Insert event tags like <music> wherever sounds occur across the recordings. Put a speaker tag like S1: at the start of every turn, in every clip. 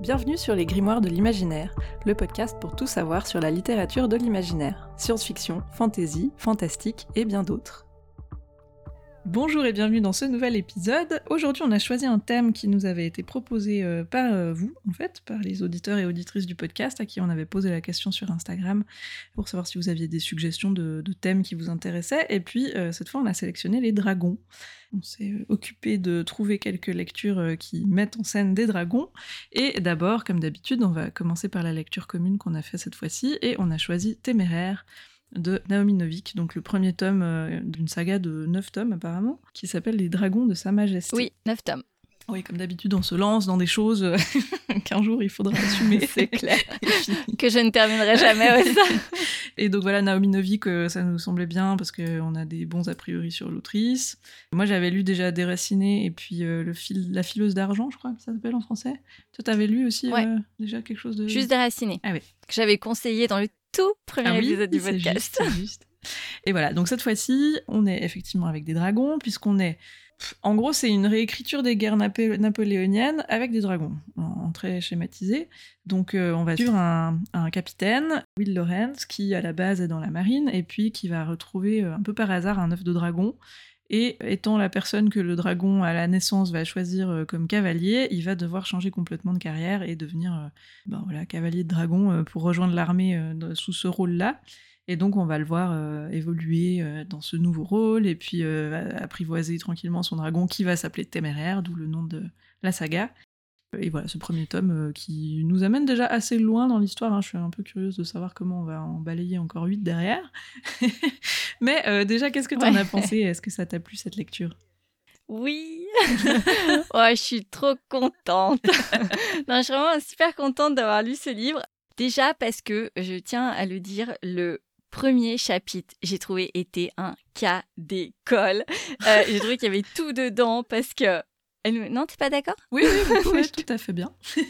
S1: Bienvenue sur les Grimoires de l'imaginaire, le podcast pour tout savoir sur la littérature de l'imaginaire, science-fiction, fantasy, fantastique et bien d'autres. Bonjour et bienvenue dans ce nouvel épisode. Aujourd'hui, on a choisi un thème qui nous avait été proposé euh, par euh, vous, en fait, par les auditeurs et auditrices du podcast à qui on avait posé la question sur Instagram pour savoir si vous aviez des suggestions de, thèmes qui vous intéressaient. Et puis, euh, cette fois, on a sélectionné les dragons. On s'est occupé de trouver quelques lectures qui mettent en scène des dragons. Et d'abord, comme d'habitude, on va commencer par la lecture commune qu'on a fait cette fois-ci. Et on a choisi Téméraire de Naomi Novik, donc le premier tome euh, d'une saga de 9 tomes apparemment, qui s'appelle Les Dragons de Sa Majesté.
S2: Oui, 9 tomes.
S1: Oui, comme d'habitude, on se lance dans des choses euh, <laughs> qu'un jour il faudra assumer. <laughs>
S2: C'est clair. <laughs> que je ne terminerai jamais. ça.
S1: Et donc voilà, Naomi Novik, euh, ça nous semblait bien parce qu'on a des bons a priori sur l'autrice. Moi, j'avais lu déjà Déraciné et puis le fil, La fileuse d'argent, je crois que ça s'appelle en français. Toi, t'avais lu aussi déjà quelque chose de.
S2: Juste Déraciné.
S1: Ah oui.
S2: Que j'avais conseillé dans le tout premier ah épisode du podcast.
S1: Juste, Et voilà, donc cette fois-ci, on est effectivement avec des dragons, puisqu'on est. En gros, c'est une réécriture des guerres napoléoniennes avec des dragons, en, très schématisé. Donc, euh, on va suivre un, capitaine, Will Lawrence, qui à la base est dans la marine, et puis qui va retrouver euh, un peu par hasard un œuf de dragon, et étant la personne que le dragon à la naissance va choisir euh, comme cavalier, il va devoir changer complètement de carrière et devenir euh, ben voilà, cavalier de dragon euh, pour rejoindre l'armée sous ce rôle-là. Et donc on va le voir évoluer dans ce nouveau rôle et puis apprivoiser tranquillement son dragon qui va s'appeler Téméraire, d'où le nom de la saga. Et voilà, ce premier tome euh, qui nous amène déjà assez loin dans l'histoire. Hein. Je suis un peu curieuse de savoir comment on va en balayer encore huit derrière. <laughs> Mais euh, déjà, qu'est-ce que tu en as pensé? Est-ce que ça t'a plu cette lecture?
S2: Oui, <laughs> ouais, je suis trop contente. <laughs> non, je suis vraiment super contente d'avoir lu ce livre. Déjà parce que je tiens à le dire, le premier chapitre, j'ai trouvé était un cas d'école. Euh, j'ai trouvé qu'il y avait tout dedans parce que non, t'es pas d'accord?
S1: Oui, oui, oui, <laughs> tout à fait bien. <laughs>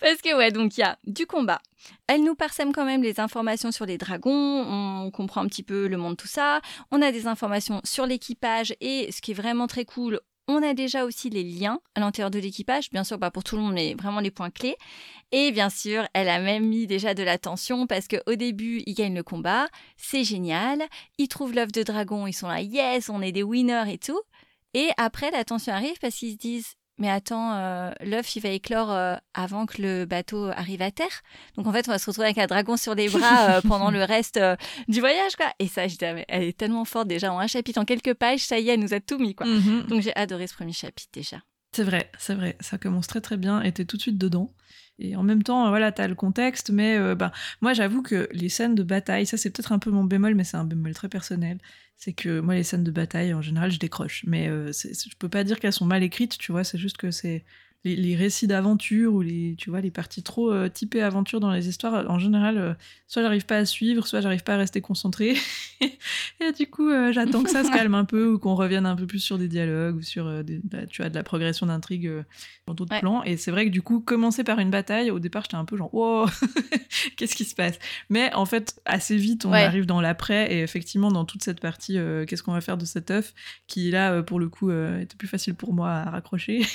S2: Parce que ouais, donc il y a du combat. Elle nous parsème quand même les informations sur les dragons, on comprend un petit peu le monde, tout ça. On a des informations sur l'équipage et ce qui est vraiment très cool, on a déjà aussi les liens à l'intérieur de l'équipage, bien sûr pas pour tout le monde, mais vraiment les points clés. Et bien sûr, elle a même mis déjà de l'attention parce qu'au début, ils gagnent le combat, c'est génial. Ils trouvent l'œuf de dragon, ils sont là, yes, on est des winners et tout. Et après, la tension arrive parce qu'ils se disent mais attends, euh, l'œuf, il va éclore euh, avant que le bateau arrive à terre. Donc en fait, on va se retrouver avec un dragon sur les bras euh, <laughs> pendant le reste du voyage, quoi. Et ça, je elle est tellement forte déjà en un chapitre, en quelques pages, ça y est, elle nous a tout mis, quoi. Mhm. Donc j'ai adoré ce premier chapitre déjà.
S1: C'est vrai, c'est vrai. Ça commence très très bien et t'es tout de suite dedans. Et en même temps, voilà, t'as le contexte, mais ben, moi j'avoue que les scènes de bataille, ça c'est peut-être un peu mon bémol, mais c'est un bémol très personnel c'est que moi les scènes de bataille en général je décroche mais euh, je peux pas dire qu'elles sont mal écrites tu vois c'est juste que c'est les, récits d'aventure ou les, tu vois, les parties trop euh, typées aventure dans les histoires, en général, euh, soit j'arrive pas à suivre, soit j'arrive pas à rester concentré. <laughs> et du coup, euh, j'attends que ça se <laughs> calme un peu ou qu'on revienne un peu plus sur des dialogues ou sur des, bah, tu vois, de la progression d'intrigue dans d'autres plans. Et c'est vrai que du coup, commencer par une bataille, au départ, j'étais un peu genre, wow, <laughs> qu'est-ce qui se passe? Mais en fait, assez vite, on arrive dans l'après et effectivement, dans toute cette partie, qu'est-ce qu'on va faire de cet œuf qui, là, pour le coup, était plus facile pour moi à raccrocher.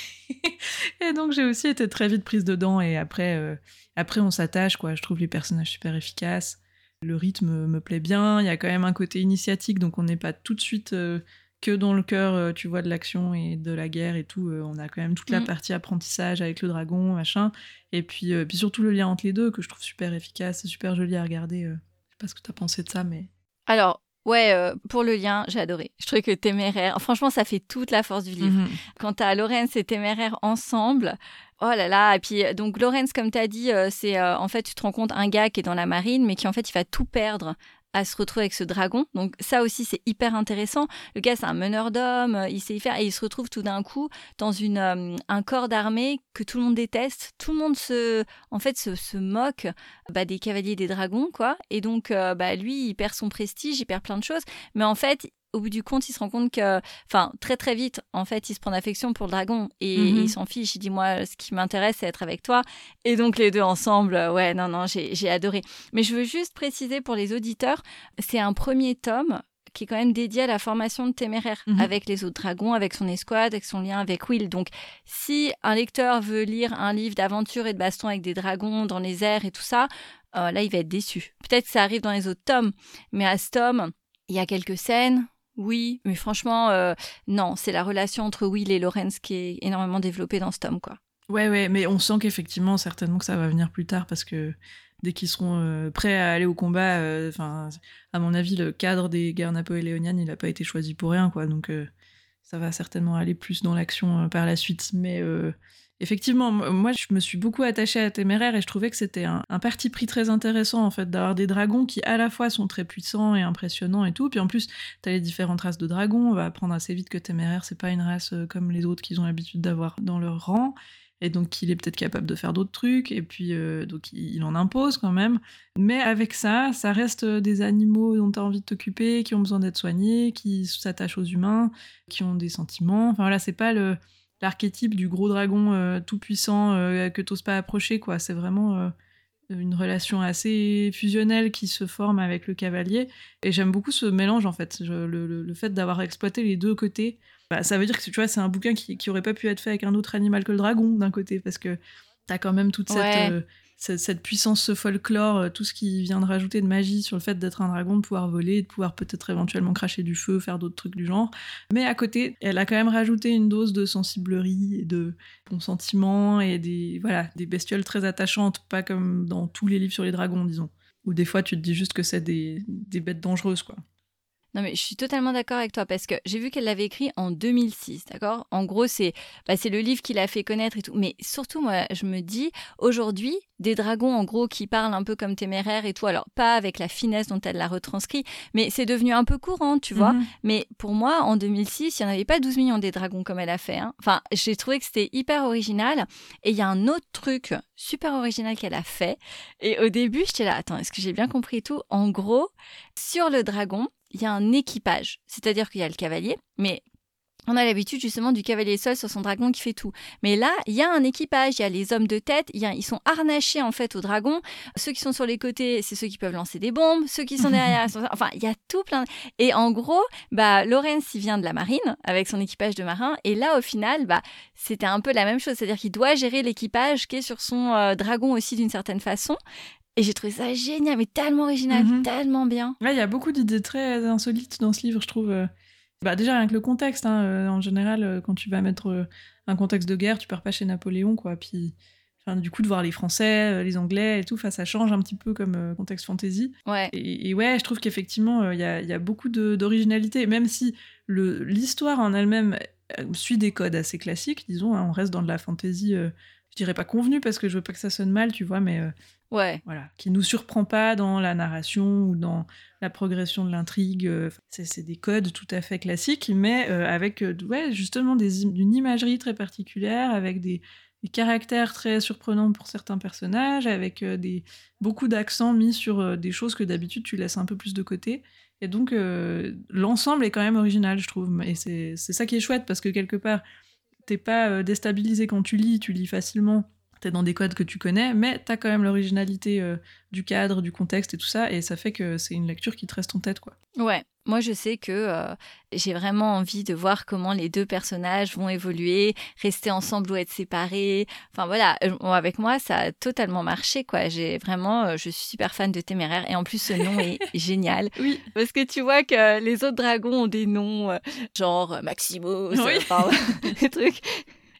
S1: Et donc j'ai aussi été très vite prise dedans et après, euh, après on s'attache quoi. Je trouve les personnages super efficaces. Le rythme me plaît bien. Il y a quand même un côté initiatique, donc on n'est pas tout de suite euh, que dans le cœur, euh, tu vois, de l'action et de la guerre et tout. on a quand même toute la mm. partie apprentissage avec le dragon, machin. Et puis, puis surtout le lien entre les deux que je trouve super efficace, super joli à regarder. je sais pas ce que tu as pensé de ça, mais.
S2: Alors, Ouais, euh, pour le lien, j'ai adoré. Je trouvais que Téméraire, franchement, ça fait toute la force du livre. Mhm. Quant à Lorenz et Téméraire ensemble, oh là là. Et puis, donc, Lorenz, comme tu as dit, euh, c'est euh, en fait, tu te rends compte, un gars qui est dans la marine, mais qui en fait, il va tout perdre à se retrouver avec ce dragon. Donc ça aussi, c'est hyper intéressant. Le gars, c'est un meneur d'hommes, il sait y faire, et il se retrouve tout d'un coup dans une, euh, un corps d'armée que tout le monde déteste. Tout le monde se, en fait, se, moque bah, des cavaliers des dragons, quoi. Et donc, euh, bah, lui, il perd son prestige, il perd plein de choses. Mais en fait, au bout du compte, il se rend compte que, enfin, très très vite, en fait, il se prend d'affection pour le dragon et, mhm. il s'en fiche. Il dit moi, ce qui m'intéresse, c'est être avec toi. Et donc les deux ensemble, ouais, non, non, j'ai adoré. Mais je veux juste préciser pour les auditeurs, c'est un premier tome qui est quand même dédié à la formation de téméraire,
S1: Mhm.
S2: avec les autres dragons, avec son escouade, avec son lien avec Will. Donc, si un lecteur veut lire un livre d'aventure et de baston avec des dragons dans les airs et tout ça, euh, là, il va être déçu. Peut-être que ça arrive dans les autres tomes, mais à ce tome, il y a quelques scènes. Oui, mais franchement, euh, non, c'est la relation entre Will et Lorenz qui est énormément développée dans ce tome, quoi.
S1: Ouais, ouais, mais on sent qu'effectivement, certainement que ça va venir plus tard parce que dès qu'ils seront euh, prêts à aller au combat, euh, enfin, à mon avis, le cadre des guerres napoléoniennes, il n'a pas été choisi pour rien, quoi. Donc, ça va certainement aller plus dans l'action par la suite. Mais effectivement, moi, je me suis beaucoup attachée à Téméraire et je trouvais que c'était un, parti pris très intéressant, en fait, d'avoir des dragons qui, à la fois, sont très puissants et impressionnants et tout. Puis en plus, t'as les différentes races de dragons. On va apprendre assez vite que Téméraire, c'est pas une race euh, comme les autres qu'ils ont l'habitude d'avoir dans leur rang et donc qu'il est peut-être capable de faire d'autres trucs, et puis euh, donc il, il en impose quand même. Mais avec ça, ça reste des animaux dont tu as envie de t'occuper, qui ont besoin d'être soignés, qui s'attachent aux humains, qui ont des sentiments. Enfin voilà, c'est pas le l'archétype du gros dragon euh, tout puissant euh, que t'oses pas approcher, quoi. C'est vraiment euh, une relation assez fusionnelle qui se forme avec le cavalier. Et j'aime beaucoup ce mélange en fait, Je- le, le- le fait d'avoir exploité les deux côtés. Bah, ça veut dire que tu vois, c'est un bouquin qui, qui aurait pas pu être fait avec un autre animal que le dragon d'un côté, parce que t'as quand même toute cette,
S2: Ouais.
S1: euh, cette, puissance, ce folklore, euh, tout ce qui vient de rajouter de magie sur le fait d'être un dragon, de pouvoir voler, de pouvoir peut-être éventuellement cracher du feu, faire d'autres trucs du genre. Mais à côté, elle a quand même rajouté une dose de sensiblerie et de bons sentiments et des, voilà, des bestioles très attachantes, pas comme dans tous les livres sur les dragons, disons. Où des fois, tu te dis juste que c'est des, des bêtes dangereuses, quoi.
S2: Non, mais je suis totalement d'accord avec toi parce que j'ai vu qu'elle l'avait écrit en 2006, d'accord? En gros, c'est bah, le livre qui l'a fait connaître et tout. Mais surtout, moi, je me dis, aujourd'hui, des dragons, en gros, qui parlent un peu comme téméraire et tout, alors pas avec la finesse dont elle l'a retranscrit, mais c'est devenu un peu courant, tu vois
S1: Mhm.
S2: Mais pour moi, en 2006, il n'y en avait pas 12 millions des dragons comme elle a fait. hein. Enfin, j'ai trouvé que c'était hyper original. Et il y a un autre truc super original qu'elle a fait. Et au début, j'étais là, attends, est-ce que j'ai bien compris tout? En gros, sur le dragon, il y a un équipage. C'est-à-dire qu'il y a le cavalier, mais on a l'habitude justement du cavalier seul sur son dragon qui fait tout. Mais là, il y a un équipage, il y a les hommes de tête, y a- ils sont harnachés en fait au dragon. Ceux qui sont sur les côtés, c'est ceux qui peuvent lancer des bombes. Ceux qui sont <laughs> derrière, sont- enfin, il y a tout plein. Et en gros, bah, Lorenz, il vient de la marine avec son équipage de marins. Et là, au final, bah, c'était un peu la même chose. C'est-à-dire qu'il doit gérer l'équipage qui est sur son euh, dragon aussi d'une certaine façon. Et j'ai trouvé ça génial, mais tellement original,
S1: Mhm.
S2: tellement bien.
S1: Ouais, il y a beaucoup d'idées très insolites dans ce livre, je trouve. euh. Bah, déjà, rien que le contexte, hein, euh, en général, euh, quand tu vas mettre un contexte de guerre, tu pars pas chez Napoléon, quoi. Puis, enfin, du coup, de voir les Français, les Anglais et tout, enfin, ça change un petit peu comme euh, contexte fantasy.
S2: Ouais.
S1: Et, et ouais, je trouve qu'effectivement, euh, il y, a, il y a beaucoup d'originalité, même si l'histoire en elle-même suit des codes assez classiques, disons, hein, on reste dans de la fantasy, euh, je dirais pas convenue, parce que je veux pas que ça sonne mal, tu vois, mais
S2: Ouais.
S1: voilà, qui nous surprend pas dans la narration ou dans la progression de l'intrigue. euh, C'est des codes tout à fait classiques, mais euh, avec euh, ouais, justement des, une imagerie très particulière, avec des, caractères très surprenants pour certains personnages, avec des, beaucoup d'accents mis sur des choses que d'habitude tu laisses un peu plus de côté. Et donc, l'ensemble est quand même original, je trouve. Et c'est ça qui est chouette, parce que quelque part, t'es pas déstabilisé quand tu lis, tu lis facilement, t'es dans des codes que tu connais, mais t'as quand même l'originalité euh, du cadre, du contexte et tout ça, et ça fait que c'est une lecture qui te reste en tête, quoi.
S2: Ouais, moi je sais que euh, j'ai vraiment envie de voir comment les deux personnages vont évoluer, rester ensemble ou être séparés. Enfin voilà, euh, avec moi ça a totalement marché quoi. J'ai vraiment, euh, je suis super fan de Téméraire et en plus ce nom est <laughs> génial
S1: Oui.
S2: parce que tu vois que les autres dragons ont des noms euh, genre Maximus,
S1: Oui.
S2: enfin, <laughs> des trucs.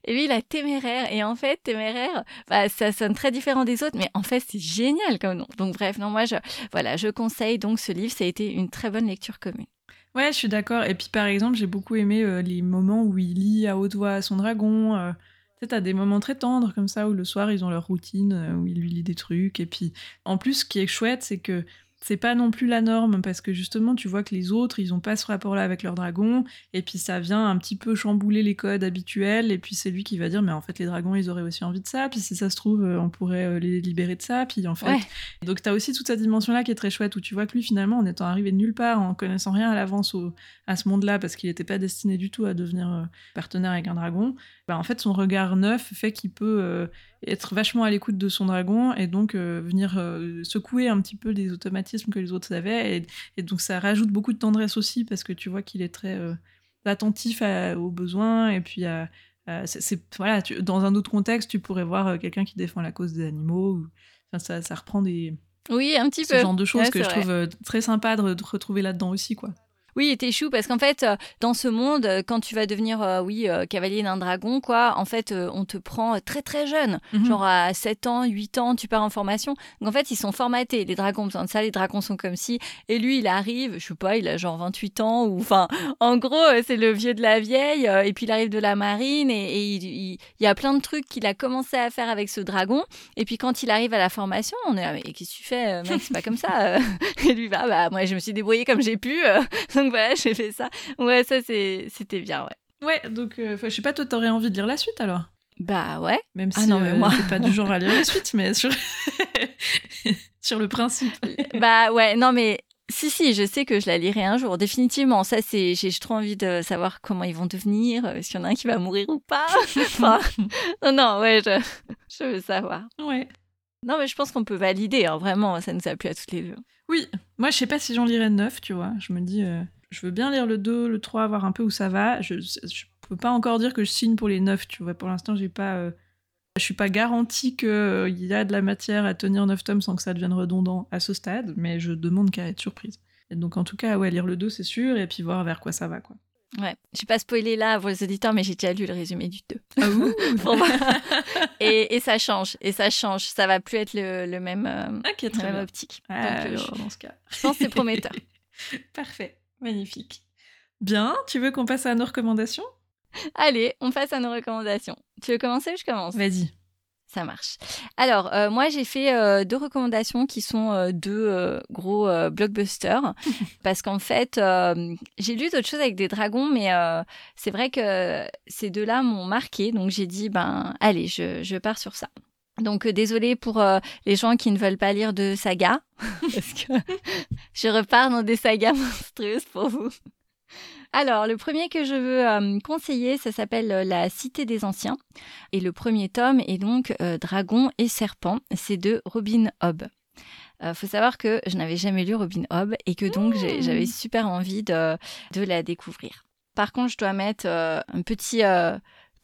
S2: Et lui, il a téméraire. Et en fait, téméraire, bah, ça sonne très différent des autres, mais en fait, c'est génial comme nom. Donc, bref, non, moi, je, voilà, je conseille donc ce livre. Ça a été une très bonne lecture commune.
S1: Ouais, je suis d'accord. Et puis, par exemple, j'ai beaucoup aimé euh, les moments où il lit à haute voix son dragon. euh, tu des moments très tendres comme ça, où le soir, ils ont leur routine, euh, où il lui lit des trucs. Et puis, en plus, ce qui est chouette, c'est que c'est pas non plus la norme, parce que justement, tu vois que les autres, ils ont pas ce rapport-là avec leur dragon. Et puis, ça vient un petit peu chambouler les codes habituels. Et puis, c'est lui qui va dire, mais en fait, les dragons, ils auraient aussi envie de ça. Puis, si ça se trouve, euh, on pourrait euh, les libérer de ça. Puis, en fait,
S2: Ouais.
S1: donc tu as aussi toute cette dimension-là qui est très chouette, où tu vois que lui, finalement, en étant arrivé de nulle part, en connaissant rien à l'avance au- à ce monde-là, parce qu'il n'était pas destiné du tout à devenir euh, partenaire avec un dragon, bah, en fait, son regard neuf fait qu'il peut euh, être vachement à l'écoute de son dragon et donc euh, venir euh, secouer un petit peu des automatismes que les autres avaient. Et, donc ça rajoute beaucoup de tendresse aussi parce que tu vois qu'il est très attentif aux besoins. Et puis, c'est, voilà, dans un autre contexte, tu pourrais voir quelqu'un qui défend la cause des animaux. Ou, ça, ça reprend des.
S2: Oui, un petit
S1: ce genre de choses que je trouve très sympa de, de retrouver là-dedans aussi, quoi.
S2: Oui, t'es chou parce qu'en fait, euh, dans ce monde, euh, quand tu vas devenir, euh, oui, cavalier d'un dragon, quoi, en fait, on te prend très très jeune. Mhm. Genre à 7 ans, 8 ans, tu pars en formation. Donc en fait, ils sont formatés. Les dragons ont besoin de ça, les dragons sont comme si. Et lui, il arrive, je sais pas, il a genre 28 ans ou enfin, en gros, c'est le vieux de la vieille. et puis il arrive de la marine et, il, y a plein de trucs qu'il a commencé à faire avec ce dragon. Et puis quand il arrive à la formation, on est, mais qu'est-ce que tu fais, mec, c'est pas comme ça. <laughs> et lui, bah, bah, moi, je me suis débrouillée comme j'ai pu donc voilà, <laughs> j'ai fait ça. Ouais, ça c'était bien, ouais.
S1: Ouais, donc euh, je sais pas, toi t'aurais envie de lire la suite alors?
S2: Bah ouais.
S1: Même ah si non, mais euh, moi... pas du genre à lire la <laughs> suite, mais sur, <laughs> sur le principe.
S2: bah ouais, non mais si, si, je sais que je la lirai un jour, définitivement. Ça, c'est, j'ai trop envie de savoir comment ils vont devenir, euh, s'il y en a un qui va mourir ou pas. enfin, non, non, ouais, je, je veux savoir.
S1: Ouais.
S2: Non, mais je pense qu'on peut valider, hein, vraiment, ça nous a plu à toutes les deux.
S1: Oui, moi je sais pas si j'en lirais neuf, tu vois. Je me dis, euh, je veux bien lire le 2, le 3, voir un peu où ça va. Je, je peux pas encore dire que je signe pour les 9, tu vois. Pour l'instant, j'ai pas. Euh, je suis pas garantie qu'il euh, y a de la matière à tenir 9 tomes sans que ça devienne redondant à ce stade, mais je demande qu'à être surprise. Et donc en tout cas, ouais, lire le 2, c'est sûr, et puis voir vers quoi ça va, quoi.
S2: Ouais, je vais pas spoiler là pour les auditeurs, mais j'ai déjà lu le résumé du 2.
S1: Ah <laughs> <laughs>
S2: et, et, ça change, et ça change. Ça va plus être le, même, euh,
S1: très
S2: même optique.
S1: Ah, euh, dans ce cas.
S2: Je pense que c'est prometteur. <laughs>
S1: Parfait, magnifique. Bien, tu veux qu'on passe à nos recommandations?
S2: Allez, on passe à nos recommandations. Tu veux commencer ou je commence?
S1: Vas-y.
S2: Ça marche. Alors, euh, moi, j'ai fait euh, deux recommandations qui sont euh, deux gros blockbusters. <laughs> parce qu'en fait, j'ai lu d'autres choses avec des dragons, mais c'est vrai que ces deux-là m'ont marqué. Donc, j'ai dit, ben, allez, je, je pars sur ça. Donc, désolé pour les gens qui ne veulent pas lire de saga, <laughs> parce que <laughs> je repars dans des sagas <laughs> monstrueuses pour vous. Alors, le premier que je veux euh, conseiller, ça s'appelle euh, La Cité des Anciens. Et le premier tome est donc euh, Dragon et Serpent. C'est de Robin Hobb. Il faut savoir que je n'avais jamais lu Robin Hobb et que donc mmh. j'avais super envie de, de, la découvrir. Par contre, je dois mettre un petit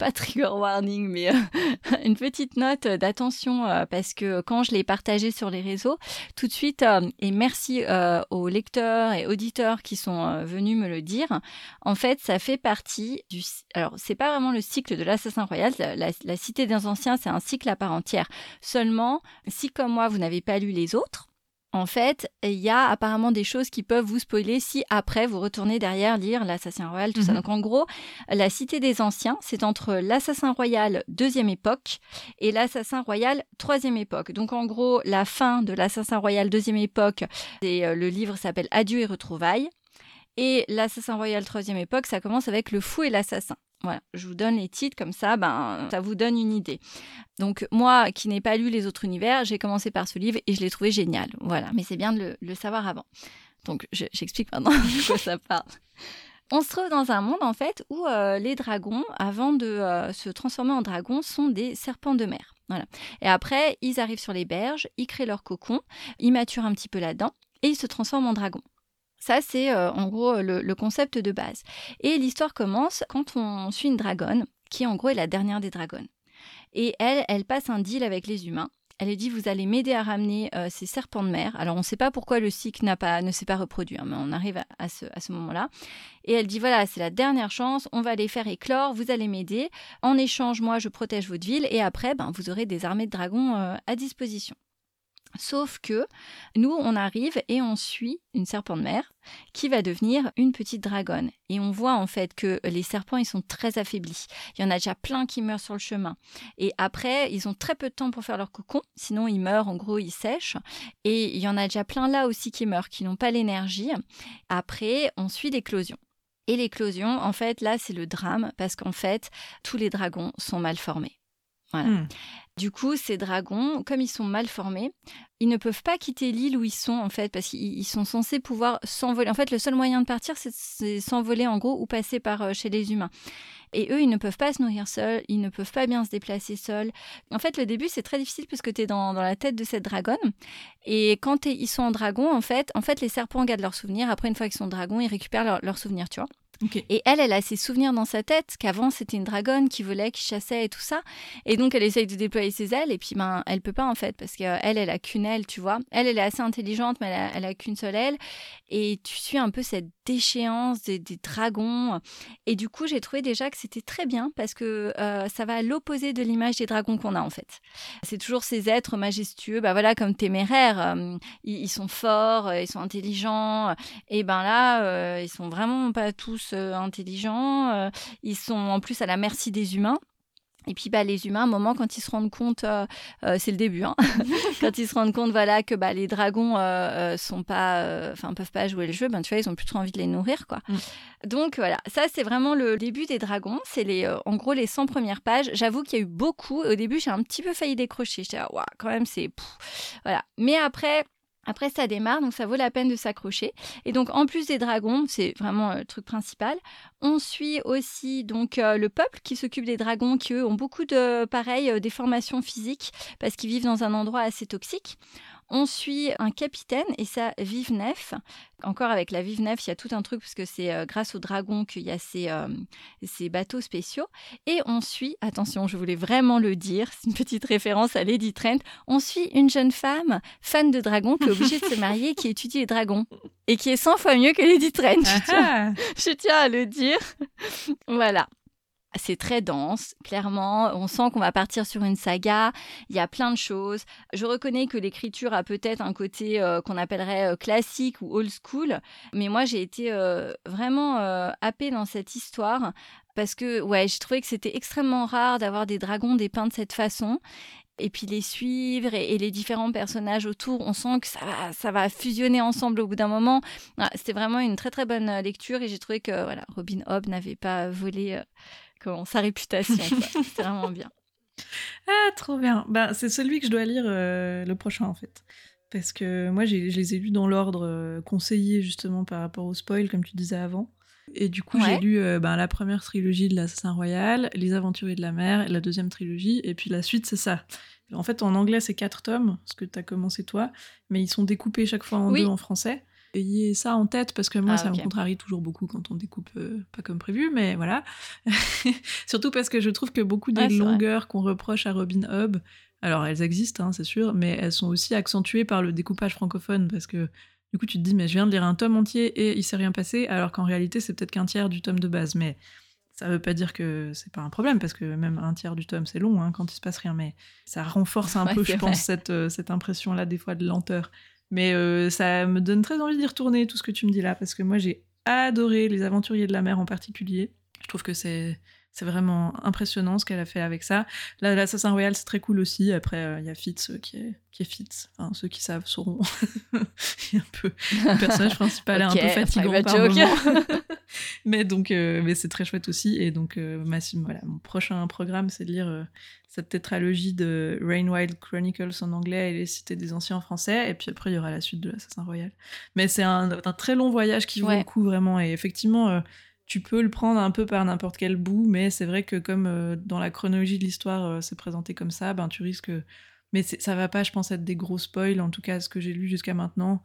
S2: pas <laughs> trigger warning, mais euh, <laughs> une petite note d'attention euh, parce que quand je l'ai partagé sur les réseaux, tout de suite, euh, et merci aux lecteurs et auditeurs qui sont venus me le dire, en fait, ça fait partie du... Alors, c'est pas vraiment le cycle de l'assassin royal, la cité des anciens, c'est un cycle à part entière. Seulement, si comme moi, vous n'avez pas lu les autres, en fait, il y a apparemment des choses qui peuvent vous spoiler si après vous retournez derrière lire l'Assassin Royal, tout ça. Mhm. Donc en gros, la Cité des Anciens, c'est entre l'Assassin Royal deuxième époque et l'Assassin Royal troisième époque. Donc en gros, la fin de l'Assassin Royal deuxième époque, et euh, le livre s'appelle Adieu et retrouvailles. Et l'Assassin Royal troisième époque, ça commence avec Le Fou et l'Assassin. Voilà, je vous donne les titres comme ça, ben, ça vous donne une idée. Donc moi, qui n'ai pas lu les autres univers, j'ai commencé par ce livre et je l'ai trouvé génial. Voilà, mais c'est bien de le, savoir avant. Donc j'explique maintenant <laughs> de quoi ça parle. On se trouve dans un monde en fait où euh, les dragons, avant de euh, se transformer en dragons, sont des serpents de mer. Voilà. Et après, ils arrivent sur les berges, ils créent leur cocon, ils maturent un petit peu là-dedans et ils se transforment en dragons. Ça, c'est euh, en gros le, concept de base. Et l'histoire commence quand on suit une dragonne, qui en gros est la dernière des dragonnes. Et elle, elle passe un deal avec les humains. Elle lui dit vous allez m'aider à ramener euh, ces serpents de mer. Alors on ne sait pas pourquoi le cycle pas, ne s'est pas reproduit, hein, mais on arrive à, ce, moment-là. Et elle dit voilà c'est la dernière chance, on va les faire éclore, vous allez m'aider. En échange moi je protège votre ville et après ben, vous aurez des armées de dragons euh, à disposition. Sauf que nous, on arrive et on suit une serpent de mer qui va devenir une petite dragonne. Et on voit en fait que les serpents, ils sont très affaiblis. Il y en a déjà plein qui meurent sur le chemin. Et après, ils ont très peu de temps pour faire leur cocon, sinon ils meurent, en gros, ils sèchent. Et il y en a déjà plein là aussi qui meurent, qui n'ont pas l'énergie. Après, on suit l'éclosion. Et l'éclosion, en fait, là, c'est le drame parce qu'en fait, tous les dragons sont mal formés. Voilà. Hmm. Du coup, ces dragons, comme ils sont mal formés, ils ne peuvent pas quitter l'île où ils sont en fait parce qu'ils sont censés pouvoir s'envoler. En fait, le seul moyen de partir, c'est s'envoler en gros ou passer par euh, chez les humains. Et eux, ils ne peuvent pas se nourrir seuls, ils ne peuvent pas bien se déplacer seuls. En fait, le début, c'est très difficile parce que tu es dans, la tête de cette dragonne. Et quand ils sont en dragon, en fait, en fait, les serpents gardent leurs souvenirs. Après, une fois qu'ils sont dragons, ils récupèrent leurs souvenirs, tu vois. Et elle, elle a ses souvenirs dans sa tête qu'avant c'était une dragonne qui volait, qui chassait et tout ça. Et donc elle essaye de déployer ses ailes et puis ben elle peut pas en fait parce qu'elle, elle, elle a qu'une aile, tu vois. Elle, elle est assez intelligente mais elle a, qu'une seule aile. Et tu suis un peu cette déchéance des, dragons. Et du coup j'ai trouvé déjà que c'était très bien parce que euh, ça va à l'opposé de l'image des dragons qu'on a en fait. C'est toujours ces êtres majestueux, bah voilà comme téméraires. Euh, ils, sont forts, euh, ils sont intelligents. Et ben là, ils sont vraiment pas tous euh, intelligents, euh, ils sont en plus à la merci des humains. Et puis bah, les humains, à un moment, quand ils se rendent compte, euh, c'est le début, hein, <laughs> quand ils se rendent compte voilà, que bah, les dragons euh, sont pas, enfin peuvent pas jouer le jeu, ben, tu vois, ils ont plus trop envie de les nourrir. quoi. Mm. Donc voilà, ça c'est vraiment le début des dragons. C'est les, en gros les 100 premières pages. J'avoue qu'il y a eu beaucoup. Au début, j'ai un petit peu failli décrocher. J'étais, ah, quand même, c'est... Voilà. Mais après, après, ça démarre, donc ça vaut la peine de s'accrocher. Et donc, en plus des dragons, c'est vraiment euh, le truc principal. On suit aussi donc euh, le peuple qui s'occupe des dragons, qui eux ont beaucoup de, pareil, euh, des formations physiques parce qu'ils vivent dans un endroit assez toxique. On suit un capitaine et sa vive nef. Encore avec la vive nef, il y a tout un truc parce que c'est euh, grâce aux dragons qu'il y a ces, euh, ces, bateaux spéciaux. Et on suit, attention, je voulais vraiment le dire, c'est une petite référence à Lady Trent. On suit une jeune femme fan de dragons qui est obligée de se marier, qui étudie les dragons et qui est 100 fois mieux que Lady Trent. <laughs> je tiens à le dire. voilà. C'est très dense, clairement. On sent qu'on va partir sur une saga. Il y a plein de choses. Je reconnais que l'écriture a peut-être un côté euh, qu'on appellerait euh, classique ou old school, mais moi j'ai été euh, vraiment happée dans cette histoire parce que ouais, j'ai trouvé que c'était extrêmement rare d'avoir des dragons dépeints de cette façon et puis les suivre et, les différents personnages autour, on sent que ça va, ça va fusionner ensemble au bout d'un moment. C'était vraiment une très très bonne lecture et j'ai trouvé que voilà, Robin Hobb n'avait pas volé sa réputation. <laughs> c'est vraiment bien.
S1: Ah, trop bien. Bah, c'est celui que je dois lire euh, le prochain, en fait. Parce que moi, je les ai lus dans l'ordre euh, conseillé, justement, par rapport au spoil, comme tu disais avant. Et du coup, j'ai lu euh, ben, la première trilogie de l'Assassin Royal, Les Aventuriers de la Mer, la deuxième trilogie, et puis la suite, c'est ça. En fait, en anglais, c'est quatre tomes, ce que tu as commencé toi, mais ils sont découpés chaque fois en deux en français ayez ça en tête parce que moi, ah, ça me contrarie toujours beaucoup quand on découpe euh, pas comme prévu, mais voilà. <laughs> Surtout parce que je trouve que beaucoup des longueurs qu'on reproche à Robin Hobb, alors elles existent, hein, c'est sûr, mais elles sont aussi accentuées par le découpage francophone parce que du coup, tu te dis, mais je viens de lire un tome entier et il s'est rien passé, alors qu'en réalité, c'est peut-être qu'un tiers du tome de base. Mais ça veut pas dire que c'est pas un problème, parce que même un tiers du tome, c'est long hein, quand il se passe rien. Mais ça renforce un <laughs> peu, je pense, cette, euh, cette impression-là, des fois, de lenteur. Mais euh, ça me donne très envie d'y retourner, tout ce que tu me dis là, parce que moi j'ai adoré Les Aventuriers de la mer en particulier. Je trouve que c'est c'est vraiment impressionnant ce qu'elle a fait avec ça. Là, l'Assassin Royal, c'est très cool aussi. Après, euh, il y a Fitz euh, qui est, qui est Fitz. Enfin, ceux qui savent sauront. il <laughs> un peu, le personnage principal est un peu fatigant par moment. <laughs> <laughs> mais donc, mais c'est très chouette aussi. Et donc, voilà, mon prochain programme, c'est de lire cette tétralogie de Rain Wild Chronicles en anglais et les cités des anciens en français. Et puis après, il y aura la suite de l'Assassin Royal. Mais c'est un, très long voyage qui vaut le coup vraiment. Et effectivement, euh, tu peux le prendre un peu par n'importe quel bout, mais c'est vrai que comme euh, dans la chronologie de l'histoire, euh, c'est présenté comme ça, ben tu risques. Mais ça va pas, je pense, être des gros spoils, en tout cas ce que j'ai lu jusqu'à maintenant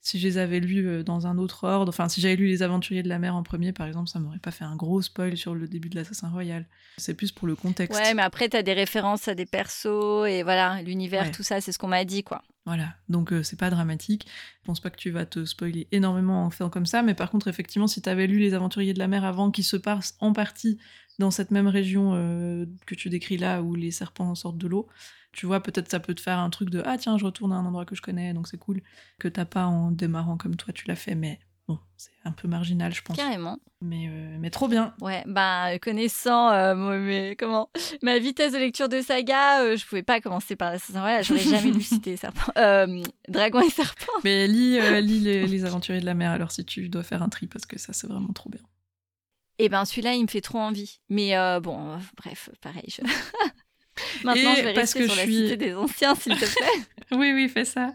S1: si je les avais lus euh, dans un autre ordre, enfin si j'avais lu Les Aventuriers de la Mer en premier par exemple, ça m'aurait pas fait un gros spoil sur le début de l'Assassin Royal. C'est plus pour le contexte.
S2: Ouais, mais après tu as des références à des persos et voilà, l'univers, tout ça, c'est ce qu'on m'a dit quoi.
S1: Voilà, donc euh, c'est pas dramatique. Je pense pas que tu vas te spoiler énormément en faisant comme ça, mais par contre, effectivement, si tu avais lu Les Aventuriers de la Mer avant, qui se passent en partie dans cette même région euh, que tu décris là, où les serpents sortent de l'eau, tu vois, peut-être ça peut te faire un truc de ah tiens, je retourne à un endroit que je connais, donc c'est cool que t'as pas en démarrant comme toi tu l'as fait, mais bon, c'est un peu marginal, je pense.
S2: Carrément.
S1: Mais, euh, mais trop bien.
S2: Ouais, bah connaissant euh, comment ma vitesse de lecture de saga, euh, je pouvais pas commencer par Assassin's Creed, j'aurais jamais lu <laughs> citer serpent, dragon et serpent.
S1: Mais lis, lis les, <laughs> les, aventuriers de la mer alors si tu dois faire un tri parce que ça c'est vraiment trop bien.
S2: Et eh ben celui-là il me fait trop envie. Mais bon, bref, pareil. Je... <laughs> Maintenant, je vais rester sur la cité des anciens, s'il te plaît. <laughs>
S1: oui, oui, fais ça.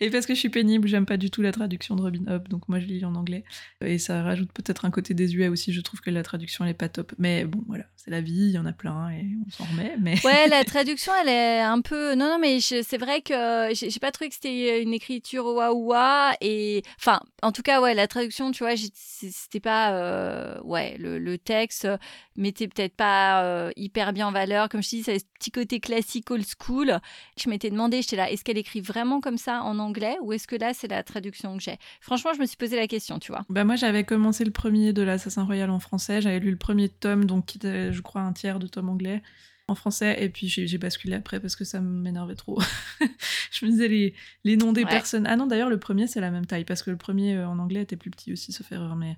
S1: Et parce que je suis pénible, j'aime pas du tout la traduction de Robin Hood, donc moi je lis en anglais. Et ça rajoute peut-être un côté désuet aussi, je trouve que la traduction elle est pas top. Mais bon, voilà, c'est la vie, il y en a plein et on s'en remet. Mais...
S2: Ouais, la <laughs> traduction elle est un peu. Non, non, mais c'est vrai que j'ai pas trouvé que c'était une écriture waouh Et enfin, en tout cas, ouais, la traduction, tu vois, c'était pas. Euh, ouais, le, texte mettait peut-être pas euh, hyper bien en valeur. Comme je dis, c'est ce petit côté classique old school. Je m'étais demandé, j'étais là, est-ce qu'elle écrit vraiment comme ça en anglais ou est-ce que là c'est la traduction que j'ai? Franchement, je me suis posé la question, tu vois.
S1: Bah moi j'avais commencé le premier de l'Assassin Royal en français, j'avais lu le premier tome, donc qui était je crois un tiers de tome anglais en français et puis j'ai basculé après parce que ça m'énervait trop. <laughs> je me disais les, les noms des personnes. Ah non d'ailleurs le premier c'est la même taille parce que le premier euh, en anglais était plus petit aussi, sauf erreur, mais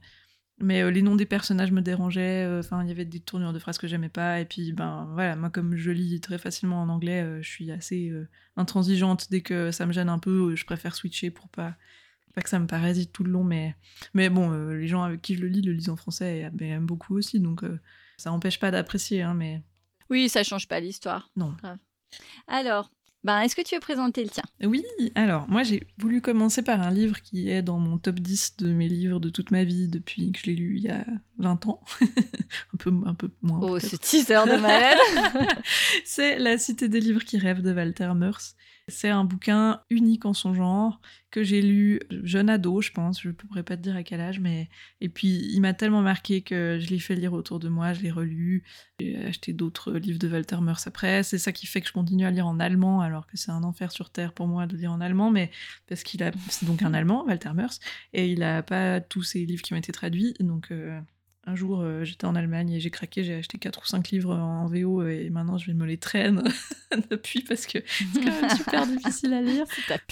S1: mais euh, les noms des personnages me dérangeaient. Euh, enfin, il y avait des tournures de phrases que j'aimais pas. Et puis, ben voilà, moi, comme je lis très facilement en anglais, euh, je suis assez intransigeante. Dès que ça me gêne un peu, je préfère switcher pour pas, pas que ça me parasite tout le long. Mais, mais bon, les gens avec qui je le lis le lisent en français et ben, aiment beaucoup aussi. Donc, ça n'empêche pas d'apprécier. Hein, mais...
S2: Oui, ça change pas l'histoire.
S1: Non.
S2: Alors, ben, est-ce que tu veux présenter le tien?
S1: Oui, alors moi j'ai voulu commencer par un livre qui est dans mon top 10 de mes livres de toute ma vie depuis que je l'ai lu il y a 20 ans. <laughs> un, peu, un peu moins.
S2: Oh, ce teaser de malade <laughs>
S1: C'est La Cité des livres qui rêvent de Walter Meurs. C'est un bouquin unique en son genre que j'ai lu jeune ado, je pense. Je ne pourrais pas te dire à quel âge, mais et puis il m'a tellement marqué que je l'ai fait lire autour de moi, je l'ai relu. J'ai acheté d'autres livres de Walter Meurs après. C'est ça qui fait que je continue à lire en allemand, alors que c'est un enfer sur terre pour moi de lire en allemand, mais parce qu'il a c'est donc un allemand, Walter Meurs, et il a pas tous ses livres qui ont été traduits, donc euh, un jour, euh, j'étais en Allemagne et j'ai craqué, j'ai acheté 4 ou 5 livres en VO et maintenant je vais me les traîner <laughs> depuis parce que <laughs> c'est quand même super difficile à lire.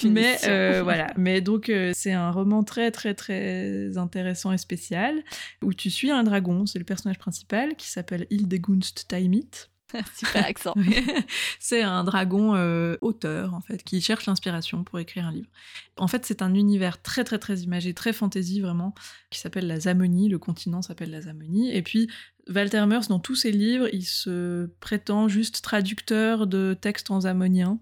S1: Mais euh, <laughs> voilà, mais donc euh, c'est un roman très très très intéressant et spécial où tu suis un dragon, c'est le personnage principal qui s'appelle Hildegunst Taimit <laughs>
S2: Super accent.
S1: c'est un dragon euh, auteur, en fait, qui cherche l'inspiration pour écrire un livre. En fait, c'est un univers très, très, très imagé, très fantasy, vraiment, qui s'appelle la Zamonie. Le continent s'appelle la Zamonie. Et puis, Walter Meurs, dans tous ses livres, il se prétend juste traducteur de textes en zamonien.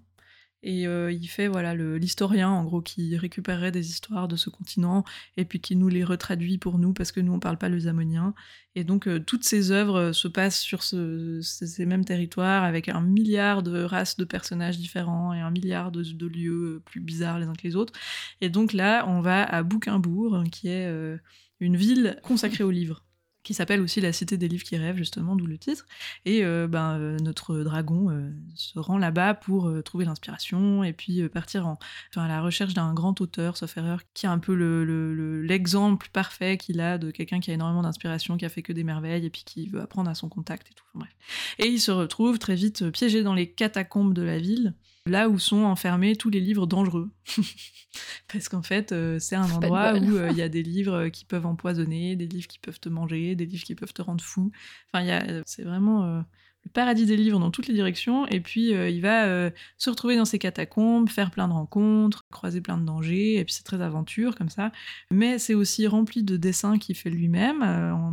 S1: Et euh, il fait voilà l'historien en gros qui récupérerait des histoires de ce continent et puis qui nous les retraduit pour nous parce que nous on parle pas le zamonien. Et donc euh, toutes ces œuvres euh, se passent sur ces mêmes territoires avec un milliard de races de personnages différents et un milliard de, lieux plus bizarres les uns que les autres. Et donc là on va à Bouquimbourg qui est une ville consacrée aux livres qui s'appelle aussi La Cité des Livres qui rêvent, justement, d'où le titre. Et euh, ben, euh, notre dragon euh, se rend là-bas pour trouver l'inspiration et puis partir en, à la recherche d'un grand auteur, sauf erreur, qui a un peu l'exemple le, parfait qu'il a de quelqu'un qui a énormément d'inspiration, qui a fait que des merveilles et puis qui veut apprendre à son contact et tout. bref. Et il se retrouve très vite piégé dans les catacombes de la ville là où sont enfermés tous les livres dangereux. <laughs> Parce qu'en fait, euh, c'est un endroit où euh, <laughs> il y a des livres euh, qui peuvent empoisonner, des livres qui peuvent te manger, des livres qui peuvent te rendre fou. Enfin, c'est vraiment le paradis des livres dans toutes les directions. Et puis, il va se retrouver dans ces catacombes, faire plein de rencontres, croiser plein de dangers. Et puis, c'est très aventure comme ça. Mais c'est aussi rempli de dessins qu'il fait lui-même en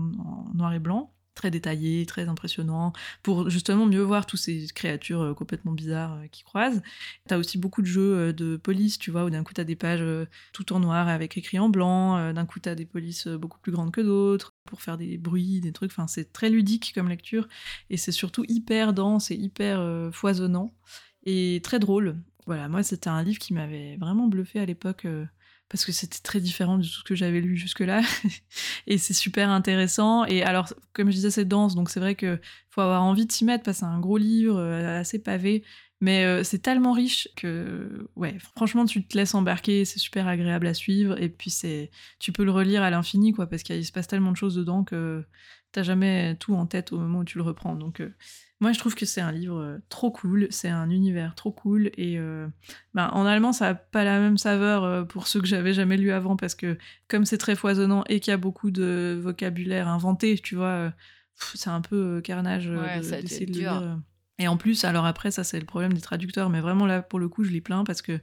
S1: noir et blanc très détaillé, très impressionnant, pour justement mieux voir toutes ces créatures euh, complètement bizarres euh, qui croisent. T'as aussi beaucoup de jeux euh, de police, tu vois, où d'un coup t'as des pages tout en noir avec écrit en blanc, d'un coup t'as des polices beaucoup plus grandes que d'autres, pour faire des bruits, des trucs, enfin c'est très ludique comme lecture, et c'est surtout hyper dense et hyper foisonnant, et très drôle. Voilà, moi c'était un livre qui m'avait vraiment bluffé à l'époque parce que c'était très différent de tout ce que j'avais lu jusque-là. <laughs> et c'est super intéressant. Et alors, comme je disais, c'est dense, donc c'est vrai qu'il faut avoir envie de s'y mettre, parce que c'est un gros livre, euh, assez pavé. Mais euh, c'est tellement riche que, ouais, franchement, tu te laisses embarquer, c'est super agréable à suivre. Et puis, c'est, tu peux le relire à l'infini, quoi, parce qu'il se passe tellement de choses dedans que t'as jamais tout en tête au moment où tu le reprends. Donc, euh, moi, je trouve que c'est un livre euh, trop cool, c'est un univers trop cool. Et euh, ben, en allemand, ça n'a pas la même saveur euh, pour ceux que j'avais jamais lu avant, parce que comme c'est très foisonnant et qu'il y a beaucoup de vocabulaire inventé, tu vois, c'est un peu carnage d'essayer de, de lire. Et en plus, alors après, ça c'est le problème des traducteurs, mais vraiment là, pour le coup, je les plains parce que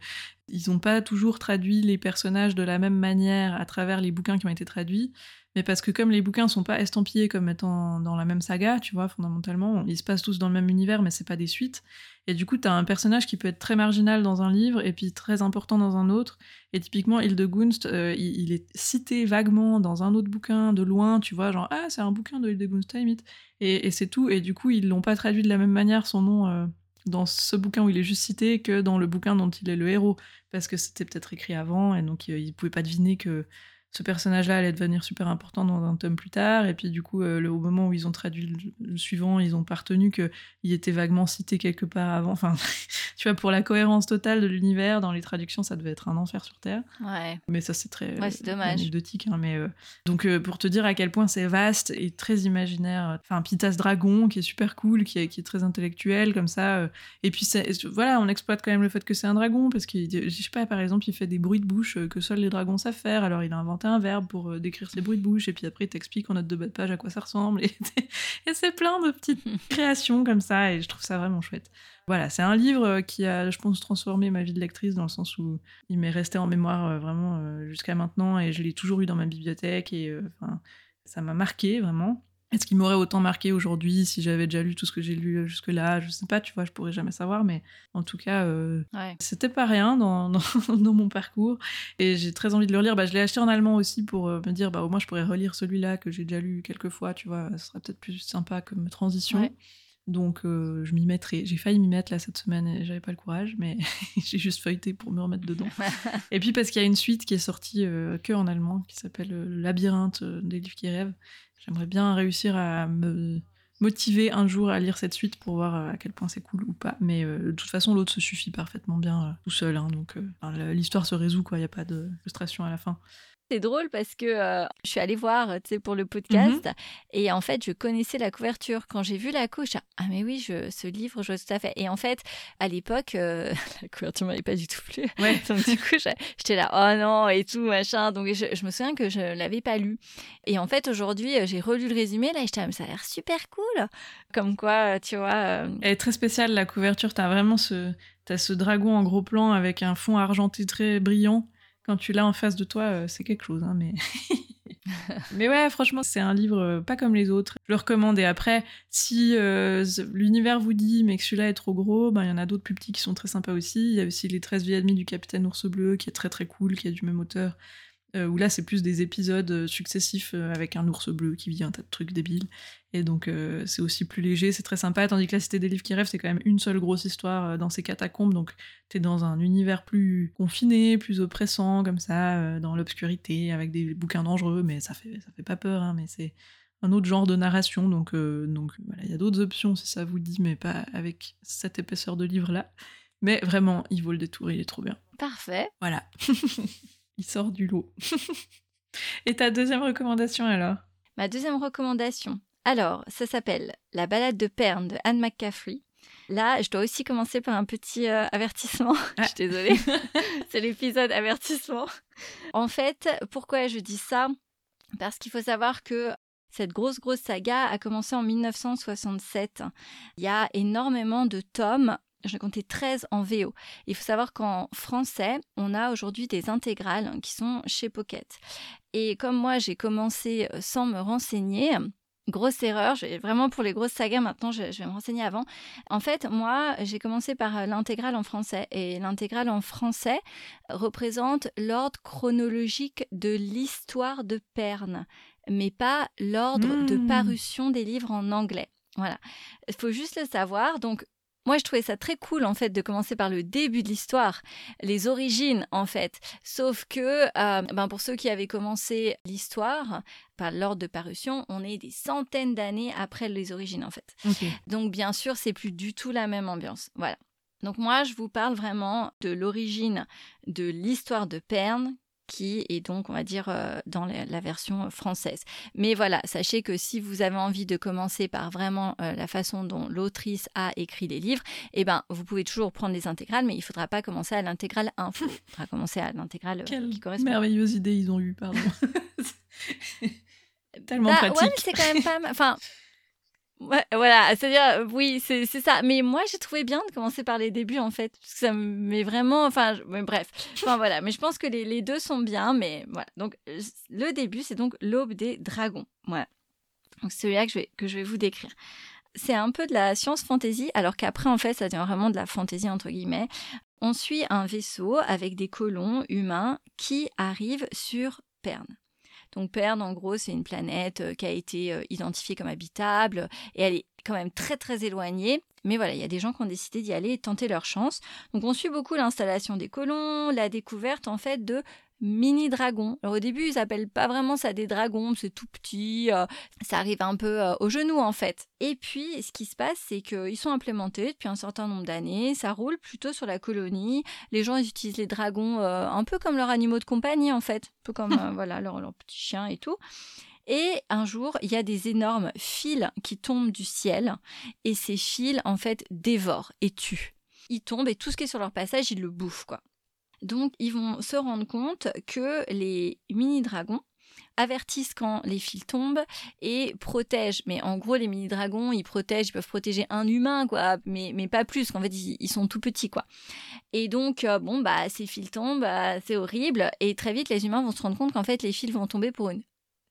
S1: ils n'ont pas toujours traduit les personnages de la même manière à travers les bouquins qui ont été traduits, mais parce que comme les bouquins sont pas estampillés comme étant dans la même saga, tu vois, fondamentalement, ils se passent tous dans le même univers, mais c'est pas des suites. Et du coup, tu as un personnage qui peut être très marginal dans un livre et puis très important dans un autre. Et typiquement, Hildegunst, euh, il, est cité vaguement dans un autre bouquin de loin, tu vois, genre ah c'est un bouquin de Hildegunst, et, c'est tout. Et du coup, ils l'ont pas traduit de la même manière son nom. Euh, dans ce bouquin où il est juste cité que dans le bouquin dont il est le héros, parce que c'était peut-être écrit avant, et donc il ne pouvait pas deviner que ce personnage-là allait devenir super important dans un tome plus tard. Et puis du coup, euh, le, au moment où ils ont traduit le, suivant, ils ont pas retenu qu'il était vaguement cité quelque part avant. Enfin, <laughs> tu vois, pour la cohérence totale de l'univers, dans les traductions, ça devait être un enfer sur Terre.
S2: Ouais.
S1: Mais ça, c'est très
S2: ouais, dommage.
S1: anecdotique. Hein, mais, euh, Donc, euh, pour te dire à quel point c'est vaste et très imaginaire. Enfin, Pitas Dragon, qui est super cool, qui est, qui est très intellectuel, comme ça. et puis, voilà, on exploite quand même le fait que c'est un dragon, parce que, je sais pas, par exemple, il fait des bruits de bouche que seuls les dragons savent faire. Alors, il a inventé un verbe pour euh, décrire ses bruits de bouche, et puis après, il t'explique en note de bas de page à quoi ça ressemble. <laughs> Et, c'est plein de petites <laughs> créations comme ça, et je trouve ça vraiment chouette. Voilà, c'est un livre euh, qui a, je pense, transformé ma vie de lectrice dans le sens où il m'est resté en mémoire euh, vraiment jusqu'à maintenant, et je l'ai toujours eu dans ma bibliothèque, et enfin, ça m'a marqué vraiment. Est-ce qu'il m'aurait autant marqué aujourd'hui si j'avais déjà lu tout ce que j'ai lu jusque-là? Je sais pas, tu vois, je pourrais jamais savoir, mais en tout cas, euh, c'était pas rien <laughs> dans, dans, mon parcours. Et j'ai très envie de le relire. Bah, je l'ai acheté en allemand aussi pour euh, me dire, bah, au moins je pourrais relire celui-là que j'ai déjà lu quelques fois, tu vois, ce serait peut-être plus sympa comme transition. Donc euh, je m'y mettrai. J'ai failli m'y mettre là cette semaine et j'avais pas le courage, mais <laughs> j'ai juste feuilleté pour me remettre dedans. <laughs> et puis parce qu'il y a une suite qui est sortie que en allemand, qui s'appelle Le labyrinthe des livres qui rêvent. J'aimerais bien réussir à me motiver un jour à lire cette suite pour voir euh, à quel point c'est cool ou pas. Mais euh, de toute façon, l'autre se suffit parfaitement bien euh, tout seul. Hein, donc l'histoire se résout, quoi. Il n'y a pas de frustration à la fin.
S2: C'est drôle parce que je suis allée voir, tu sais, pour le podcast, mmh et en fait, je connaissais la couverture. Quand j'ai vu la couche, ah mais oui, je, ce livre, je vois tout à fait. Et en fait, à l'époque, <laughs> la couverture m'avait pas du tout plu. Ouais. <laughs> Donc du coup, j'étais là, oh non, et tout, machin. Donc je, me souviens que je l'avais pas lu. Et en fait, aujourd'hui, j'ai relu le résumé, là, et j'étais, ah, ça a l'air super cool. Comme quoi, tu vois...
S1: Elle est très spéciale, la couverture. T'as vraiment ce... As ce dragon en gros plan avec un fond argenté très brillant quand tu l'as en face de toi, euh, c'est quelque chose. Hein, mais... <laughs> mais ouais, franchement, c'est un livre euh, pas comme les autres. Je le recommande. Et après, si euh, l'univers vous dit, mais que celui-là est trop gros, ben, il y en a d'autres plus petits qui sont très sympas aussi. Il y a aussi Les 13 vies du Capitaine Ours Bleu, qui est très très cool, qui a du même auteur. Euh, où là c'est plus des épisodes euh, successifs euh, avec un ours bleu qui vit un tas de trucs débiles. Et donc c'est aussi plus léger, c'est très sympa, tandis que la Cité des livres qui rêvent, c'est quand même une seule grosse histoire dans ces catacombes, donc t'es dans un univers plus confiné, plus oppressant, comme ça, dans l'obscurité, avec des bouquins dangereux, mais ça fait, ça fait pas peur, hein, mais c'est un autre genre de narration, donc, donc voilà, il y a d'autres options si ça vous dit, mais pas avec cette épaisseur de livre-là. Mais vraiment, il vaut le détour, il est trop bien.
S2: Parfait.
S1: Voilà. <laughs> il sort du lot. <laughs> Et ta deuxième recommandation alors?
S2: Ma deuxième recommandation. Alors, ça s'appelle La balade de Perne de Anne McCaffrey. Là, je dois aussi commencer par un petit euh, avertissement. <laughs> je suis désolée. C'est l'épisode avertissement. En fait, pourquoi je dis ça? Parce qu'il faut savoir que cette grosse, grosse saga a commencé en 1967. Il y a énormément de tomes J'en ai compté 13 en VO. Il faut savoir qu'en français, on a aujourd'hui des intégrales qui sont chez Pocket. Et comme moi, j'ai commencé euh, sans me renseigner, grosse erreur, vraiment pour les grosses sagas maintenant, je, vais me renseigner avant. En fait, moi, j'ai commencé par euh, l'intégrale en français et l'intégrale en français représente l'ordre chronologique de l'histoire de Perne, mais pas l'ordre de mmh. parution des livres en anglais. Voilà, il faut juste le savoir. Donc, moi, je trouvais ça très cool, en fait, de commencer par le début de l'histoire, les origines, en fait. Sauf que, euh, ben pour ceux qui avaient commencé l'histoire, par l'ordre de parution, on est des centaines d'années après les origines, en fait. Donc, bien sûr, c'est plus du tout la même ambiance. Voilà. Donc moi, je vous parle vraiment de l'origine de l'histoire de Perne, qui est donc, on va dire, euh, dans la, version française. Mais voilà, sachez que si vous avez envie de commencer par vraiment euh, la façon dont l'autrice a écrit les livres, eh ben, vous pouvez toujours prendre les intégrales, mais il ne faudra pas commencer à l'intégrale info. Il <laughs> faudra commencer à l'intégrale
S1: euh, qui correspond. merveilleuse idée ils ont eu, pardon. <laughs> Tellement
S2: bah,
S1: pratique.
S2: Ouais, mais c'est quand même pas... Enfin, Ouais, voilà, c'est-à-dire, oui, c'est ça. Mais moi, j'ai trouvé bien de commencer par les débuts, en fait. Parce que ça me met vraiment. Enfin, mais bref. Enfin, <laughs> voilà. Mais je pense que les, les, deux sont bien. Mais voilà. Donc, le début, c'est donc l'aube des dragons. Voilà. Donc, c'est celui-là que, je vais, que je vais vous décrire. C'est un peu de la science fantasy, alors qu'après, en fait, ça devient vraiment de la fantasy, entre guillemets. On suit un vaisseau avec des colons humains qui arrivent sur Perne. Donc Perne, en gros, c'est une planète euh, qui a été euh, identifiée comme habitable et elle est quand même très très éloignée. Mais voilà, il y a des gens qui ont décidé d'y aller et tenter leur chance. Donc on suit beaucoup l'installation des colons, la découverte en fait de mini dragons. Alors au début, ils appellent pas vraiment ça des dragons, c'est tout petit, euh, ça arrive un peu euh, au genou en fait. Et puis, ce qui se passe, c'est qu'ils sont implémentés depuis un certain nombre d'années, ça roule plutôt sur la colonie. Les gens, ils utilisent les dragons euh, un peu comme leurs animaux de compagnie en fait, un peu comme <laughs> voilà leurs leur petits chiens et tout. Et un jour, il y a des énormes fils qui tombent du ciel et ces fils en fait dévorent et tuent. Ils tombent et tout ce qui est sur leur passage, ils le bouffent quoi. Donc, ils vont se rendre compte que les mini-dragons avertissent quand les fils tombent et protègent. Mais en gros, les mini-dragons, ils protègent, ils peuvent protéger un humain, quoi, mais, mais pas plus, qu'en fait, ils, sont tout petits, quoi. Et donc, euh, bon, bah, ces fils tombent, bah, c'est horrible, et très vite, les humains vont se rendre compte qu'en fait, les fils vont tomber pour une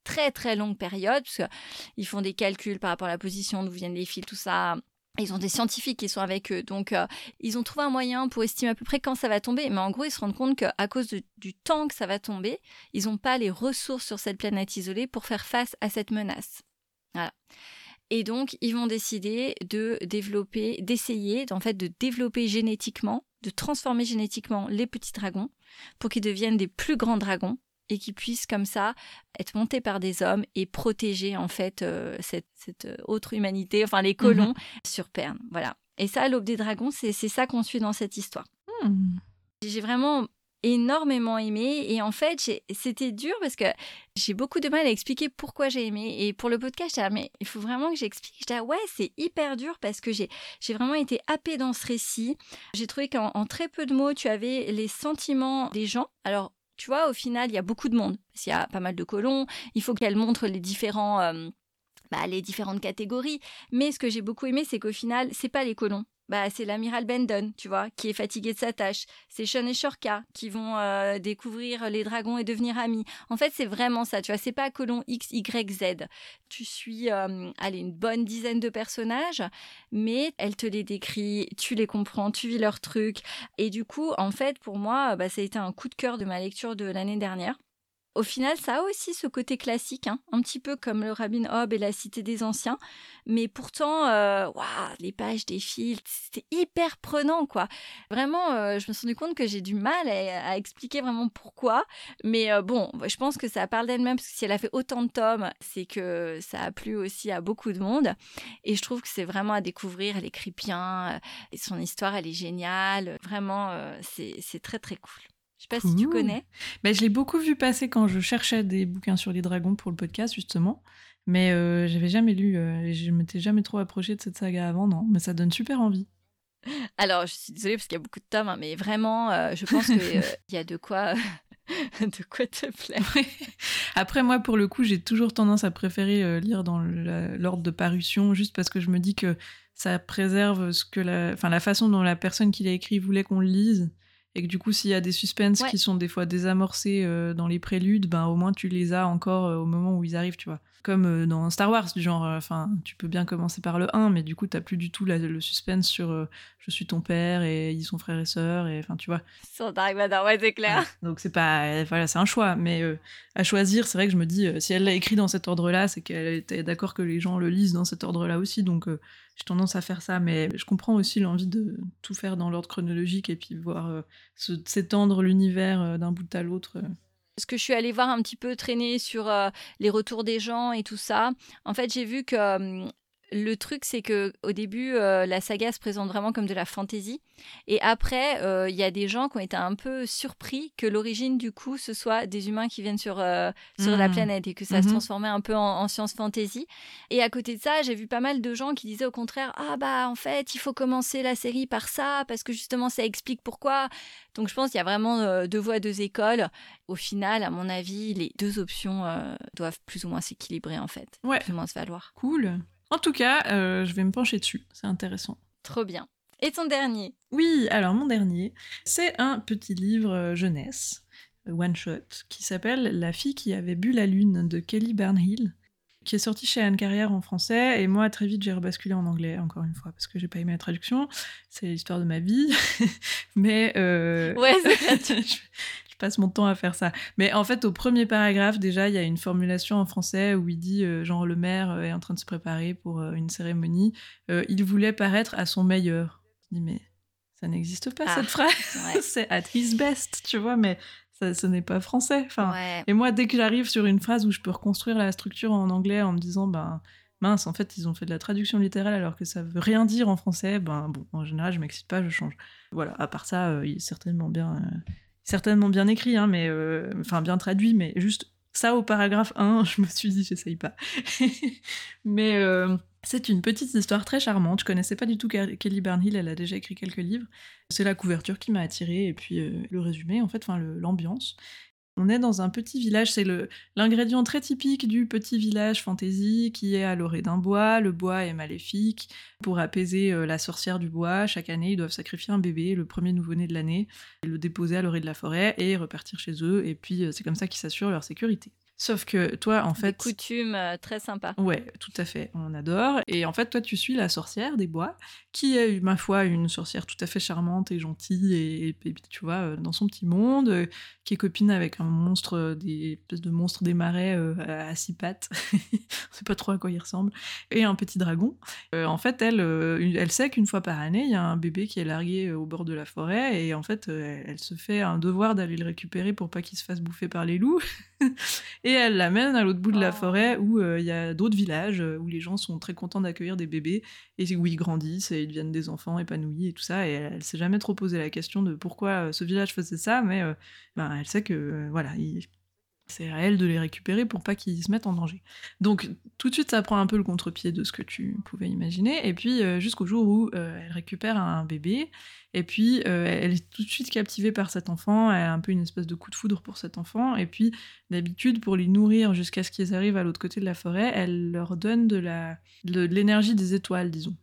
S2: très très longue période, parce qu'ils font des calculs par rapport à la position d'où viennent les fils, tout ça. Ils ont des scientifiques qui sont avec eux, donc euh, ils ont trouvé un moyen pour estimer à peu près quand ça va tomber. Mais en gros, ils se rendent compte qu'à cause du temps que ça va tomber, ils n'ont pas les ressources sur cette planète isolée pour faire face à cette menace. Voilà. Et donc, ils vont décider de développer, d'essayer, en fait, de développer génétiquement, de transformer génétiquement les petits dragons pour qu'ils deviennent des plus grands dragons et qui puissent comme ça être montés par des hommes et protéger en fait euh, cette, euh, autre humanité, enfin les colons mhm. sur Perne. Voilà. Et ça, l'aube des dragons, c'est ça qu'on suit dans cette histoire. Hmm. J'ai vraiment énormément aimé et en fait c'était dur parce que j'ai beaucoup de mal à expliquer pourquoi j'ai aimé et pour le podcast j'ai mais il faut vraiment que j'explique je ouais c'est hyper dur parce que j'ai j'ai vraiment été happée dans ce récit j'ai trouvé qu'en très peu de mots tu avais les sentiments des gens alors tu vois, au final, il y a beaucoup de monde. S'il y a pas mal de colons, il faut qu'elle montre les différents... Euh, bah, les différentes catégories. Mais ce que j'ai beaucoup aimé, c'est qu'au final, c'est pas les colons bah, c'est l'amiral Bendon, tu vois, qui est fatigué de sa tâche. C'est Sean et Shorka qui vont euh, découvrir les dragons et devenir amis. En fait, c'est vraiment ça, tu vois, c'est pas colon X, Y, Z. Tu suis, euh, allez, une bonne dizaine de personnages, mais elle te les décrit, tu les comprends, tu vis leurs trucs. Et du coup, en fait, pour moi, bah, ça a été un coup de cœur de ma lecture de l'année dernière. Au final, ça a aussi ce côté classique, hein, un petit peu comme le Rabbin Hob et la Cité des Anciens, mais pourtant, euh, les pages fils, c'était hyper prenant, quoi. Vraiment, euh, je me suis rendu compte que j'ai du mal à, expliquer vraiment pourquoi, mais euh, bon, je pense que ça parle d'elle-même, parce que si elle a fait autant de tomes, c'est que ça a plu aussi à beaucoup de monde, et je trouve que c'est vraiment à découvrir, elle écrit bien, et son histoire, elle est géniale, vraiment, c'est très très cool. Je sais pas si tu connais.
S1: Mais je l'ai beaucoup vu passer quand je cherchais des bouquins sur les dragons pour le podcast, justement. Mais euh, j'avais jamais lu, euh, et je m'étais jamais trop approchée de cette saga avant, non. Mais ça donne super envie.
S2: Alors, je suis désolée parce qu'il y a beaucoup de tomes, hein, mais vraiment, euh, je pense qu'il euh, <laughs> y a de quoi. <laughs> de quoi te plaire.
S1: Après, moi, pour le coup, j'ai toujours tendance à préférer lire dans l'ordre de parution, juste parce que je me dis que ça préserve ce que la, enfin, la façon dont la personne qui l'a écrit voulait qu'on le lise et que du coup s'il y a des suspens qui sont des fois désamorcés euh, dans les préludes ben au moins tu les as encore euh, au moment où ils arrivent tu vois comme euh, dans Star Wars du genre enfin tu peux bien commencer par le 1 mais du coup t'as plus du tout le suspense sur je suis ton père et ils sont frères et sœurs et enfin tu vois.
S2: Sur Dark Vador ouais c'est clair.
S1: Donc c'est pas voilà c'est un choix mais à choisir c'est vrai que je me dis si elle l'a écrit dans cet ordre là c'est qu'elle était d'accord que les gens le lisent dans cet ordre là aussi donc j'ai tendance à faire ça, mais je comprends aussi l'envie de tout faire dans l'ordre chronologique et puis voir euh, s'étendre l'univers euh, d'un bout à l'autre.
S2: Parce que je suis allée voir un petit peu traîner sur euh, les retours des gens et tout ça. En fait, j'ai vu que le truc, c'est que au début, euh, la saga se présente vraiment comme de la fantaisie, et après, euh, il y a des gens qui ont été un peu surpris que l'origine du coup, ce soit des humains qui viennent sur euh, sur la mmh. planète et que ça se mmh transformait un peu en, science fantasy. Et à côté de ça, j'ai vu pas mal de gens qui disaient au contraire, ah bah en fait, il faut commencer la série par ça parce que justement ça explique pourquoi. Donc je pense qu'il y a vraiment deux voies, deux écoles. Au final, à mon avis, les deux options doivent plus ou moins s'équilibrer en fait,
S1: ouais.
S2: plus ou moins se valoir.
S1: Cool. En tout cas, je vais me pencher dessus, c'est intéressant.
S2: Trop bien. Et ton dernier?
S1: Oui, alors mon dernier, c'est un petit livre jeunesse, one shot, qui s'appelle La fille qui avait bu la lune de Kelly Bernhill qui est sorti chez Anne Carrière en français, et moi très vite j'ai rebasculé en anglais, encore une fois, parce que j'ai pas aimé la traduction. C'est l'histoire de ma vie, <laughs> mais euh,
S2: ouais,
S1: je, <laughs> <laughs> je, passe mon temps à faire ça. Mais en fait, au premier paragraphe, déjà, il y a une formulation en français où il dit euh, genre le maire est en train de se préparer pour euh, une cérémonie, il voulait paraître à son meilleur. Je dis mais ça n'existe pas cette ah, phrase, <laughs> c'est at his best, tu vois, mais ça, ce n'est pas français. Enfin, Et moi, dès que j'arrive sur une phrase où je peux reconstruire la structure en anglais en me disant, ben mince, en fait, ils ont fait de la traduction littérale alors que ça veut rien dire en français, ben bon, en général, je m'excite pas, je change. Voilà, à part ça, euh, il est certainement bien, euh, certainement bien écrit, hein, mais euh, enfin bien traduit, mais juste ça au paragraphe 1, <laughs> je me suis dit, j'essaye pas. <laughs> mais c'est une petite histoire très charmante. Je connaissais pas du tout Kelly Bernhill, elle a déjà écrit quelques livres. C'est la couverture qui m'a attirée et puis euh, le résumé, en fait, enfin l'ambiance. On est dans un petit village, c'est l'ingrédient très typique du petit village fantasy qui est à l'orée d'un bois. Le bois est maléfique. Pour apaiser euh, la sorcière du bois, chaque année, ils doivent sacrifier un bébé, le premier nouveau-né de l'année, le déposer à l'orée de la forêt et repartir chez eux. Et puis, euh, c'est comme ça qu'ils s'assurent leur sécurité. Sauf que toi, en fait.
S2: Des coutumes euh, très sympa.
S1: Ouais, tout à fait. On adore. Et en fait, toi, tu suis la sorcière des bois, qui est, ma foi, une sorcière tout à fait charmante et gentille, et, tu vois, euh, dans son petit monde, euh, qui est copine avec un monstre, des espèces de monstres des marais à six pattes. <laughs> On sait pas trop à quoi il ressemble. Et un petit dragon. en fait, elle, elle sait qu'une fois par année, il y a un bébé qui est largué au bord de la forêt, et en fait, elle se fait un devoir d'aller le récupérer pour pas qu'il se fasse bouffer par les loups. <laughs> et elle l'amène à l'autre bout de la oh. forêt où euh, il y a d'autres villages euh, où les gens sont très contents d'accueillir des bébés et où ils grandissent et ils deviennent des enfants épanouis et tout ça. Et elle, s'est jamais trop posé la question de pourquoi euh, ce village faisait ça, mais ben, elle sait que voilà, c'est à elle de les récupérer pour pas qu'ils se mettent en danger. Donc tout de suite, ça prend un peu le contre-pied de ce que tu pouvais imaginer. Et puis jusqu'au jour où elle récupère un bébé et puis, euh, elle est tout de suite captivée par cet enfant, elle a un peu une espèce de coup de foudre pour cet enfant. Et puis, d'habitude, pour les nourrir jusqu'à ce qu'ils arrivent à l'autre côté de la forêt, elle leur donne de l'énergie de, des étoiles, disons.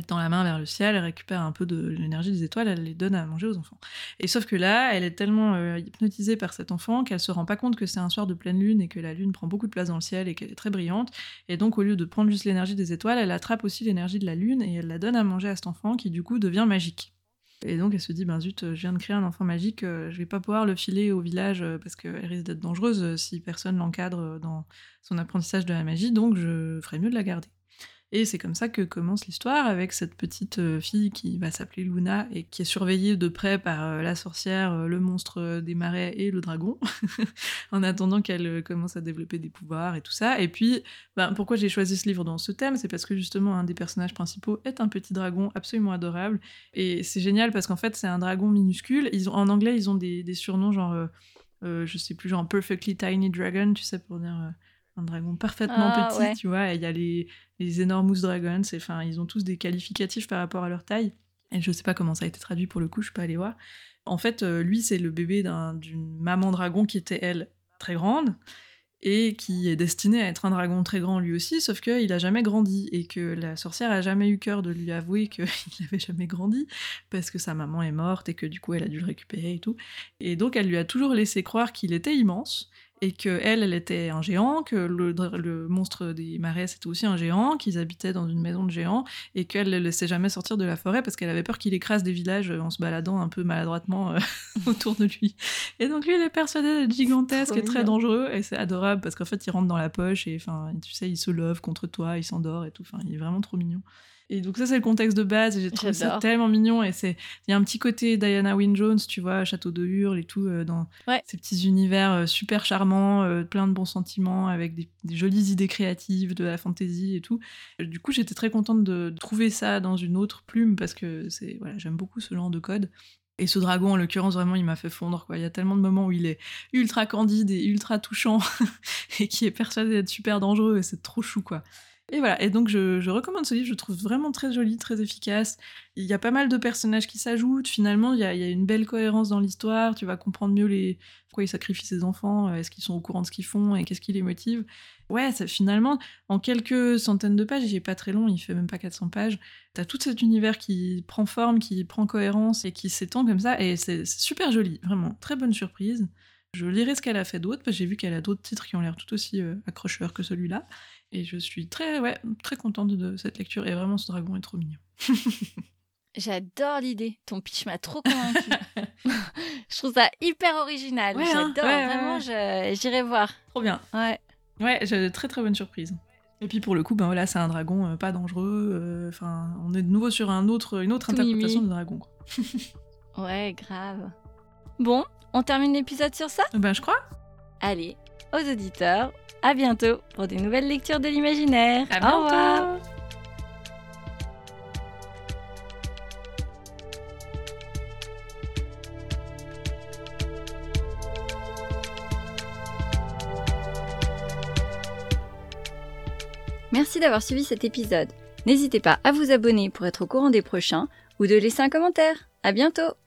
S1: Elle tend la main vers le ciel, elle récupère un peu de l'énergie des étoiles, elle les donne à manger aux enfants. Et sauf que là, elle est tellement euh, hypnotisée par cet enfant qu'elle se rend pas compte que c'est un soir de pleine lune et que la lune prend beaucoup de place dans le ciel et qu'elle est très brillante. Et donc, au lieu de prendre juste l'énergie des étoiles, elle attrape aussi l'énergie de la lune et elle la donne à manger à cet enfant qui, du coup, devient magique. Et donc elle se dit, ben zut, je viens de créer un enfant magique, euh, je vais pas pouvoir le filer au village euh, parce qu'elle risque d'être dangereuse si personne l'encadre dans son apprentissage de la magie, donc je ferais mieux de la garder. Et c'est comme ça que commence l'histoire avec cette petite euh, fille qui va s'appeler Luna et qui est surveillée de près par euh, la sorcière, euh, le monstre des marais et le dragon, <laughs> en attendant qu'elle commence à développer des pouvoirs et tout ça. Et puis, ben, pourquoi j'ai choisi ce livre dans ce thème C'est parce que justement, un des personnages principaux est un petit dragon absolument adorable. Et c'est génial parce qu'en fait, c'est un dragon minuscule. Ils ont, en anglais, ils ont des, des surnoms genre, je sais plus, genre Perfectly Tiny Dragon, tu sais, pour dire un dragon parfaitement ah, petit, tu vois. Il y a les, les Enormous Dragons, enfin, ils ont tous des qualificatifs par rapport à leur taille. Et je sais pas comment ça a été traduit pour le coup, je suis pas allée voir. En fait, euh, lui, c'est le bébé d'une maman dragon qui était, elle, très grande et qui est destiné à être un dragon très grand lui aussi, sauf qu'il a jamais grandi et que la sorcière a jamais eu cœur de lui avouer qu'il <laughs> n'avait jamais grandi parce que sa maman est morte et que du coup elle a dû le récupérer et tout. Et donc elle lui a toujours laissé croire qu'il était immense et que elle, elle était un géant, que le, monstre des marais c'était aussi un géant, qu'ils habitaient dans une maison de géants et qu'elle ne laissait jamais sortir de la forêt parce qu'elle avait peur qu'il écrase des villages en se baladant un peu maladroitement euh, <laughs> autour de lui. Et donc lui, il est persuadé d'être gigantesque et très dangereux et c'est adorable parce qu'en fait, il rentre dans la poche et enfin, tu sais, il se love contre toi, il s'endort et tout. Enfin, il est vraiment trop mignon. Et donc ça c'est le contexte de base et j'ai trouvé ça tellement mignon et c'est il y a un petit côté Diana Wynne Jones, tu vois, Château de Hurle et tout euh, dans ces petits univers euh, super charmants, euh, plein de bons sentiments avec des, jolies idées créatives, de la fantaisie et tout. Du coup, j'étais très contente de, trouver ça dans une autre plume parce que c'est voilà, j'aime beaucoup ce genre de code. Et ce dragon, en l'occurrence, vraiment, il m'a fait fondre. Quoi. Il y a tellement de moments où il est ultra candide et ultra touchant <laughs> et qui est persuadé d'être super dangereux et c'est trop chou. quoi. Et voilà, et donc je, recommande ce livre, je le trouve vraiment très joli, très efficace. Il y a pas mal de personnages qui s'ajoutent, finalement, il y, a, une belle cohérence dans l'histoire, tu vas comprendre mieux les... pourquoi ils sacrifient ses enfants, euh, est-ce qu'ils sont au courant de ce qu'ils font et qu'est-ce qui les motive. Ouais, ça, finalement, en quelques centaines de pages, il est pas très long, il fait même pas 400 pages, t'as tout cet univers qui prend forme, qui prend cohérence et qui s'étend comme ça, et c'est super joli, vraiment, très bonne surprise. Je lirai ce qu'elle a fait d'autre, parce que j'ai vu qu'elle a d'autres titres qui ont l'air tout aussi euh, accrocheurs que celui-là. Et je suis très, ouais, très contente de cette lecture. Et vraiment, ce dragon est trop mignon. <laughs>
S2: J'adore l'idée. Ton pitch m'a trop convaincue. <laughs> je trouve ça hyper original. Hein, J'adore. vraiment, j'irai voir.
S1: Trop bien.
S2: Ouais.
S1: Ouais, j'ai de très très bonnes surprises. Et puis pour le coup, ben voilà, c'est un dragon euh, pas dangereux. Euh, enfin, on est de nouveau sur un autre, une autre interprétation du dragon. <laughs>
S2: ouais, grave. Bon, on termine l'épisode sur ça?
S1: Ben je crois.
S2: Allez, aux auditeurs, à bientôt pour des nouvelles lectures de l'imaginaire. Au revoir. Merci d'avoir suivi cet épisode. N'hésitez pas à vous abonner pour être au courant des prochains ou de laisser un commentaire. À bientôt!